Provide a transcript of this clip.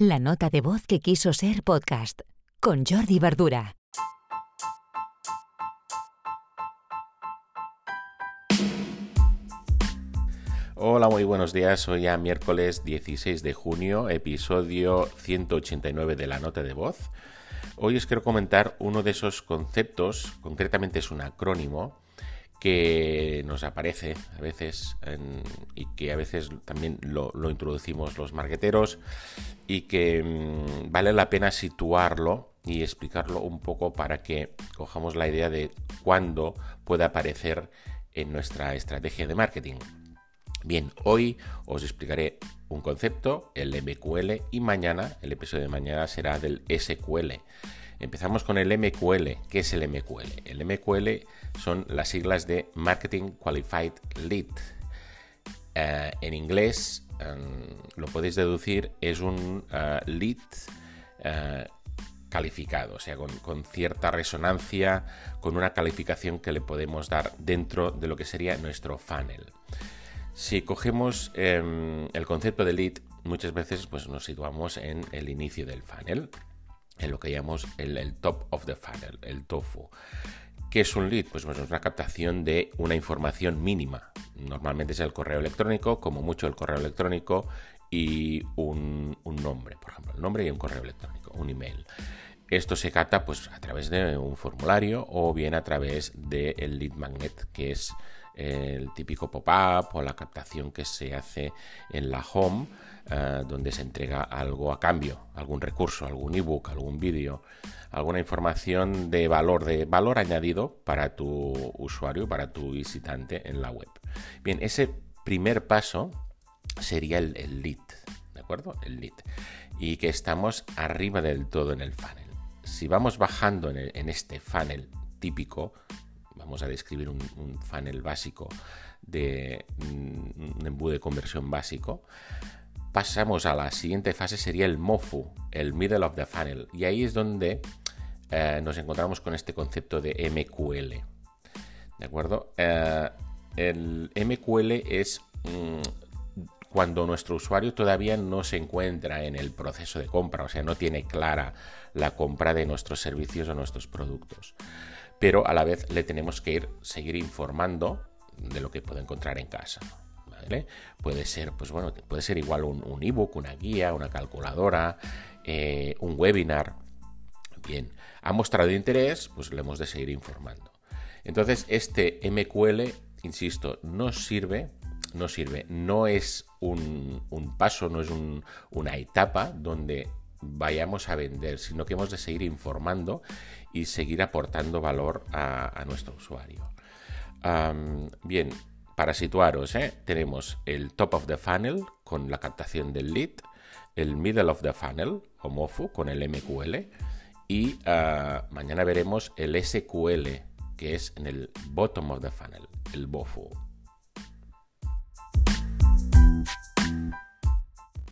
La nota de voz que quiso ser podcast con Jordi Verdura. Hola, muy buenos días. Hoy ya miércoles 16 de junio, episodio 189 de la nota de voz. Hoy os quiero comentar uno de esos conceptos, concretamente es un acrónimo, que nos aparece a veces y que a veces también lo, introducimos los marqueteros y que mm, vale la pena situarlo y explicarlo un poco para que cojamos la idea de cuándo puede aparecer en nuestra estrategia de marketing. Bien, hoy os explicaré un concepto, el MQL, y mañana, el episodio de mañana será del SQL. Empezamos con el MQL. ¿Qué es el MQL? El MQL son las siglas de Marketing Qualified Lead. Eh, en inglés, em, lo podéis deducir, es un eh, lead eh, calificado, o sea, con, cierta resonancia, con una calificación que le podemos dar dentro de lo que sería nuestro funnel. Si cogemos em, el concepto de lead, muchas veces pues, nos situamos en el inicio del funnel en lo que llamamos el, top of the funnel, el TOFU. ¿Qué es un lead? Pues, pues, es una captación de una información mínima. Normalmente es el correo electrónico, como mucho el correo electrónico y un, nombre, por ejemplo, el nombre y un correo electrónico, un email. Esto se capta pues, a través de un formulario o bien a través del lead magnet, que es el típico pop-up o la captación que se hace en la home eh, donde se entrega algo a cambio, algún recurso, algún ebook, algún vídeo, alguna información de valor, de valor añadido para tu usuario, para tu visitante en la web. Bien, ese primer paso sería el, lead, ¿de acuerdo? El lead. Y que estamos arriba del todo en el funnel. Si vamos bajando en, este funnel típico, vamos a describir un, un funnel básico de un embudo de conversión básico, pasamos a la siguiente fase, sería el MOFU, el Middle of the Funnel. Y ahí es donde eh, nos encontramos con este concepto de MQL. ¿De acuerdo? Eh, el MQL es mm, cuando nuestro usuario todavía no se encuentra en el proceso de compra, o sea, no tiene clara la compra de nuestros servicios o nuestros productos. Pero a la vez le tenemos que ir, seguir informando de lo que puede encontrar en casa. Puede ser, pues bueno, puede ser igual un, ebook, una guía, una calculadora, eh, un webinar. Bien, ha mostrado interés, pues le hemos de seguir informando. Entonces, este MQL, insisto, no sirve, no sirve, no es un, paso, no es una etapa donde vayamos a vender, sino que hemos de seguir informando y seguir aportando valor a, nuestro usuario. bien, para situaros, ¿eh? tenemos el top of the funnel con la captación del lead, el middle of the funnel o MOFU con el MQL y ah, mañana veremos el SQL que es en el bottom of the funnel, el BOFU.